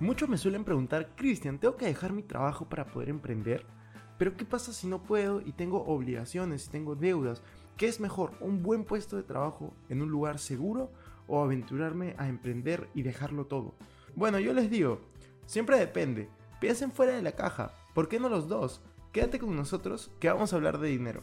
Muchos me suelen preguntar, Cristian, ¿tengo que dejar mi trabajo para poder emprender? Pero ¿qué pasa si no puedo y tengo obligaciones y tengo deudas? ¿Qué es mejor, un buen puesto de trabajo en un lugar seguro o aventurarme a emprender y dejarlo todo? Bueno, yo les digo, siempre depende. Piensen fuera de la caja. ¿Por qué no los dos? Quédate con nosotros que vamos a hablar de dinero.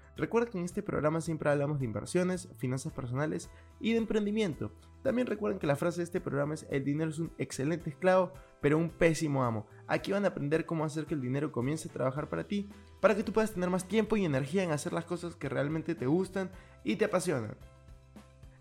Recuerda que en este programa siempre hablamos de inversiones, finanzas personales y de emprendimiento. También recuerden que la frase de este programa es el dinero es un excelente esclavo, pero un pésimo amo. Aquí van a aprender cómo hacer que el dinero comience a trabajar para ti, para que tú puedas tener más tiempo y energía en hacer las cosas que realmente te gustan y te apasionan.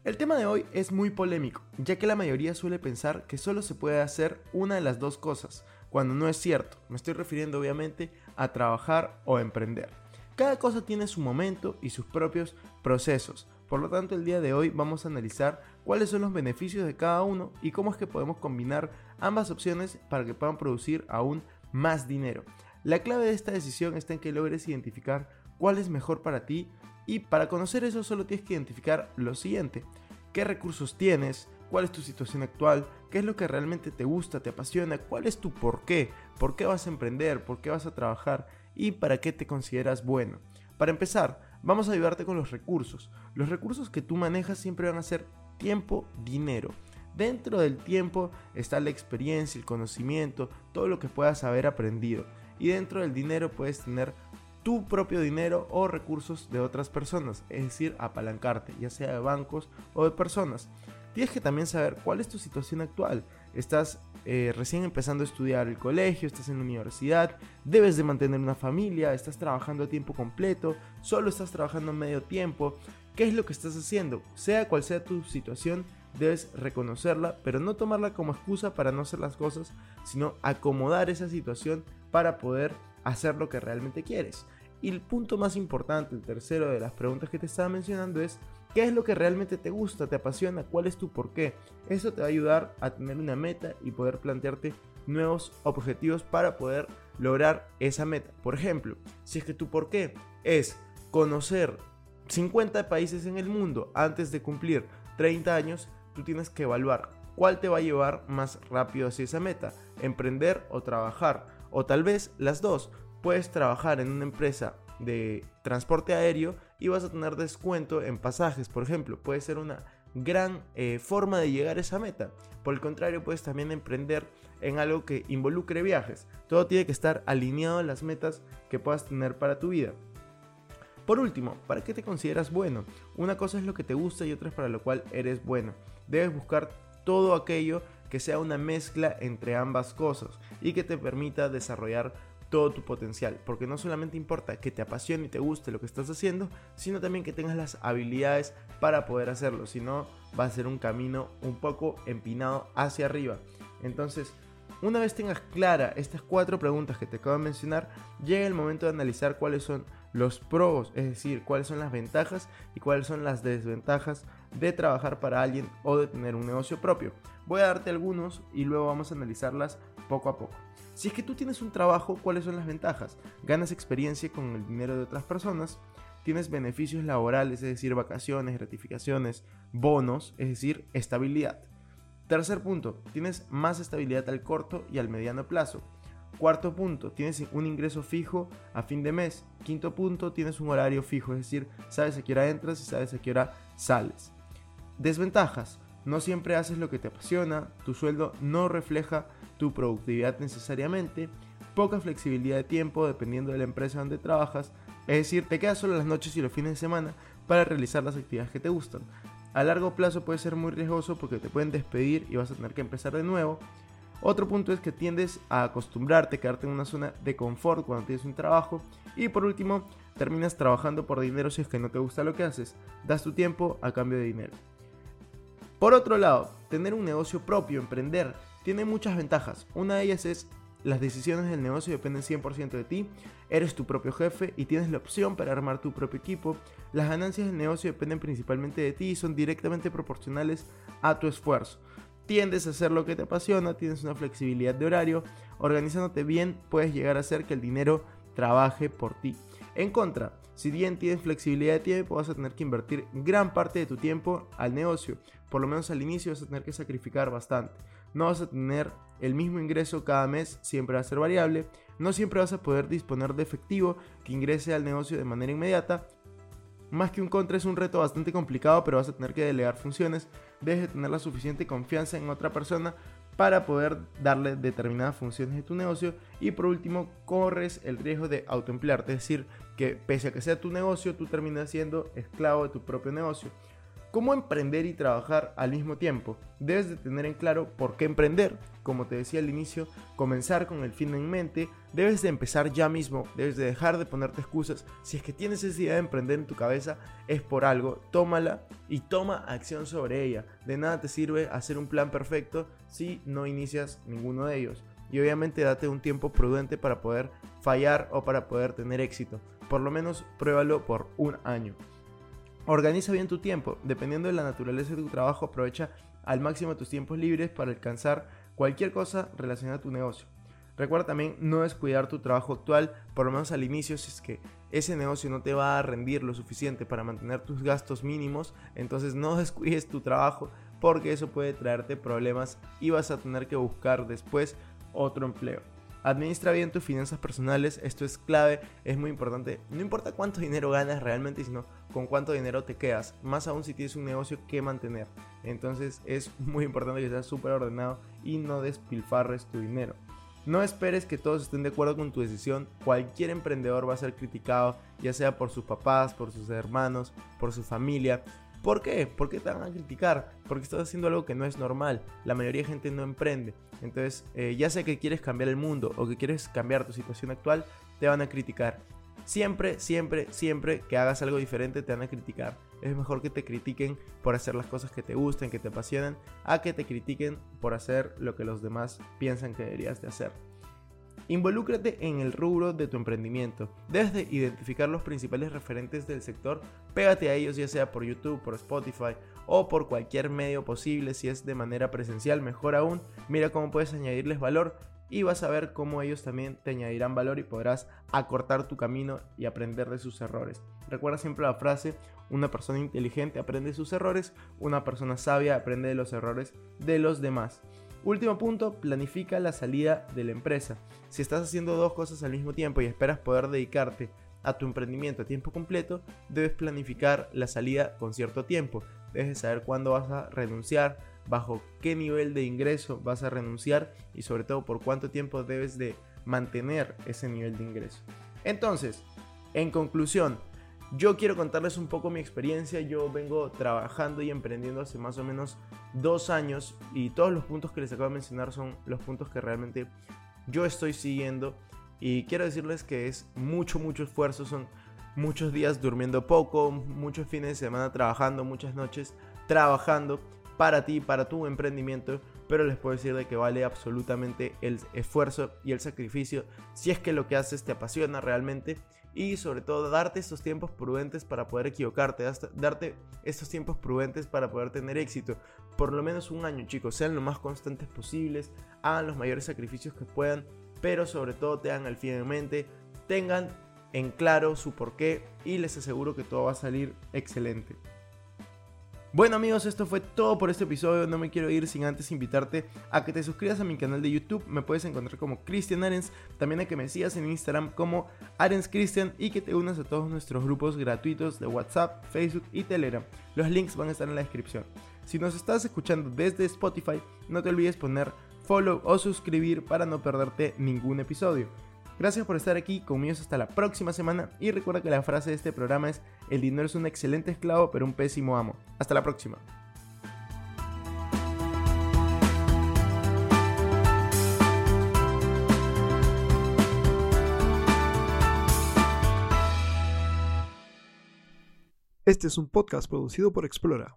El tema de hoy es muy polémico, ya que la mayoría suele pensar que solo se puede hacer una de las dos cosas, cuando no es cierto. Me estoy refiriendo obviamente a trabajar o emprender. Cada cosa tiene su momento y sus propios procesos. Por lo tanto, el día de hoy vamos a analizar cuáles son los beneficios de cada uno y cómo es que podemos combinar ambas opciones para que puedan producir aún más dinero. La clave de esta decisión está en que logres identificar cuál es mejor para ti y para conocer eso solo tienes que identificar lo siguiente. ¿Qué recursos tienes? ¿Cuál es tu situación actual? ¿Qué es lo que realmente te gusta, te apasiona? ¿Cuál es tu por qué? ¿Por qué vas a emprender? ¿Por qué vas a trabajar? Y para qué te consideras bueno. Para empezar, vamos a ayudarte con los recursos. Los recursos que tú manejas siempre van a ser tiempo, dinero. Dentro del tiempo está la experiencia, el conocimiento, todo lo que puedas haber aprendido. Y dentro del dinero puedes tener tu propio dinero o recursos de otras personas, es decir, apalancarte, ya sea de bancos o de personas. Tienes que también saber cuál es tu situación actual. Estás eh, recién empezando a estudiar el colegio, estás en la universidad, debes de mantener una familia, estás trabajando a tiempo completo, solo estás trabajando medio tiempo. ¿Qué es lo que estás haciendo? Sea cual sea tu situación, debes reconocerla, pero no tomarla como excusa para no hacer las cosas, sino acomodar esa situación para poder hacer lo que realmente quieres. Y el punto más importante, el tercero de las preguntas que te estaba mencionando es ¿Qué es lo que realmente te gusta, te apasiona? ¿Cuál es tu porqué? Eso te va a ayudar a tener una meta y poder plantearte nuevos objetivos para poder lograr esa meta. Por ejemplo, si es que tu porqué es conocer 50 países en el mundo antes de cumplir 30 años, tú tienes que evaluar cuál te va a llevar más rápido hacia esa meta, emprender o trabajar, o tal vez las dos. Puedes trabajar en una empresa de transporte aéreo y vas a tener descuento en pasajes, por ejemplo. Puede ser una gran eh, forma de llegar a esa meta. Por el contrario, puedes también emprender en algo que involucre viajes. Todo tiene que estar alineado a las metas que puedas tener para tu vida. Por último, ¿para qué te consideras bueno? Una cosa es lo que te gusta y otra es para lo cual eres bueno. Debes buscar todo aquello que sea una mezcla entre ambas cosas y que te permita desarrollar todo tu potencial, porque no solamente importa que te apasione y te guste lo que estás haciendo, sino también que tengas las habilidades para poder hacerlo, si no va a ser un camino un poco empinado hacia arriba. Entonces, una vez tengas clara estas cuatro preguntas que te acabo de mencionar, llega el momento de analizar cuáles son los pros, es decir, cuáles son las ventajas y cuáles son las desventajas de trabajar para alguien o de tener un negocio propio. Voy a darte algunos y luego vamos a analizarlas poco a poco. Si es que tú tienes un trabajo, ¿cuáles son las ventajas? Ganas experiencia con el dinero de otras personas, tienes beneficios laborales, es decir, vacaciones, gratificaciones, bonos, es decir, estabilidad. Tercer punto, tienes más estabilidad al corto y al mediano plazo. Cuarto punto, tienes un ingreso fijo a fin de mes. Quinto punto, tienes un horario fijo, es decir, sabes a qué hora entras y sabes a qué hora sales. Desventajas, no siempre haces lo que te apasiona, tu sueldo no refleja tu productividad necesariamente, poca flexibilidad de tiempo dependiendo de la empresa donde trabajas, es decir, te quedas solo las noches y los fines de semana para realizar las actividades que te gustan. A largo plazo puede ser muy riesgoso porque te pueden despedir y vas a tener que empezar de nuevo otro punto es que tiendes a acostumbrarte, a quedarte en una zona de confort cuando tienes un trabajo. Y por último, terminas trabajando por dinero si es que no te gusta lo que haces. Das tu tiempo a cambio de dinero. Por otro lado, tener un negocio propio, emprender, tiene muchas ventajas. Una de ellas es las decisiones del negocio dependen 100% de ti, eres tu propio jefe y tienes la opción para armar tu propio equipo. Las ganancias del negocio dependen principalmente de ti y son directamente proporcionales a tu esfuerzo tiendes a hacer lo que te apasiona, tienes una flexibilidad de horario, organizándote bien puedes llegar a hacer que el dinero trabaje por ti. En contra, si bien tienes flexibilidad de tiempo, vas a tener que invertir gran parte de tu tiempo al negocio. Por lo menos al inicio vas a tener que sacrificar bastante. No vas a tener el mismo ingreso cada mes, siempre va a ser variable. No siempre vas a poder disponer de efectivo que ingrese al negocio de manera inmediata. Más que un contra es un reto bastante complicado, pero vas a tener que delegar funciones, debes de tener la suficiente confianza en otra persona para poder darle determinadas funciones de tu negocio. Y por último corres el riesgo de autoemplearte, es decir, que pese a que sea tu negocio, tú terminas siendo esclavo de tu propio negocio. ¿Cómo emprender y trabajar al mismo tiempo? Debes de tener en claro por qué emprender. Como te decía al inicio, comenzar con el fin en mente. Debes de empezar ya mismo, debes de dejar de ponerte excusas. Si es que tienes esa idea de emprender en tu cabeza, es por algo. Tómala y toma acción sobre ella. De nada te sirve hacer un plan perfecto si no inicias ninguno de ellos. Y obviamente date un tiempo prudente para poder fallar o para poder tener éxito. Por lo menos pruébalo por un año. Organiza bien tu tiempo. Dependiendo de la naturaleza de tu trabajo, aprovecha al máximo tus tiempos libres para alcanzar cualquier cosa relacionada a tu negocio. Recuerda también no descuidar tu trabajo actual, por lo menos al inicio, si es que ese negocio no te va a rendir lo suficiente para mantener tus gastos mínimos, entonces no descuides tu trabajo porque eso puede traerte problemas y vas a tener que buscar después otro empleo. Administra bien tus finanzas personales, esto es clave, es muy importante. No importa cuánto dinero ganas realmente, sino con cuánto dinero te quedas, más aún si tienes un negocio que mantener. Entonces es muy importante que seas súper ordenado y no despilfarres tu dinero. No esperes que todos estén de acuerdo con tu decisión. Cualquier emprendedor va a ser criticado, ya sea por sus papás, por sus hermanos, por su familia. ¿Por qué? ¿Por qué te van a criticar? Porque estás haciendo algo que no es normal. La mayoría de gente no emprende. Entonces, eh, ya sea que quieres cambiar el mundo o que quieres cambiar tu situación actual, te van a criticar. Siempre, siempre, siempre que hagas algo diferente te van a criticar. Es mejor que te critiquen por hacer las cosas que te gusten, que te apasionan, a que te critiquen por hacer lo que los demás piensan que deberías de hacer. Involúcrate en el rubro de tu emprendimiento. Debes de identificar los principales referentes del sector, pégate a ellos ya sea por YouTube, por Spotify o por cualquier medio posible, si es de manera presencial, mejor aún, mira cómo puedes añadirles valor y vas a ver cómo ellos también te añadirán valor y podrás acortar tu camino y aprender de sus errores. Recuerda siempre la frase, una persona inteligente aprende de sus errores, una persona sabia aprende de los errores de los demás. Último punto, planifica la salida de la empresa. Si estás haciendo dos cosas al mismo tiempo y esperas poder dedicarte a tu emprendimiento a tiempo completo, debes planificar la salida con cierto tiempo. Debes saber cuándo vas a renunciar, bajo qué nivel de ingreso vas a renunciar y sobre todo por cuánto tiempo debes de mantener ese nivel de ingreso. Entonces, en conclusión, yo quiero contarles un poco mi experiencia. Yo vengo trabajando y emprendiendo hace más o menos dos años y todos los puntos que les acabo de mencionar son los puntos que realmente yo estoy siguiendo. Y quiero decirles que es mucho, mucho esfuerzo. Son muchos días durmiendo poco, muchos fines de semana trabajando, muchas noches trabajando para ti, para tu emprendimiento. Pero les puedo decir de que vale absolutamente el esfuerzo y el sacrificio si es que lo que haces te apasiona realmente y sobre todo darte estos tiempos prudentes para poder equivocarte, darte estos tiempos prudentes para poder tener éxito. Por lo menos un año, chicos, sean lo más constantes posibles, hagan los mayores sacrificios que puedan, pero sobre todo tengan el fin en mente, tengan en claro su porqué y les aseguro que todo va a salir excelente. Bueno amigos, esto fue todo por este episodio. No me quiero ir sin antes invitarte a que te suscribas a mi canal de YouTube. Me puedes encontrar como Cristian Arens. También a que me sigas en Instagram como Arens Cristian y que te unas a todos nuestros grupos gratuitos de WhatsApp, Facebook y Telegram. Los links van a estar en la descripción. Si nos estás escuchando desde Spotify, no te olvides poner follow o suscribir para no perderte ningún episodio. Gracias por estar aquí conmigo hasta la próxima semana y recuerda que la frase de este programa es el dinero es un excelente esclavo pero un pésimo amo. Hasta la próxima. Este es un podcast producido por Explora.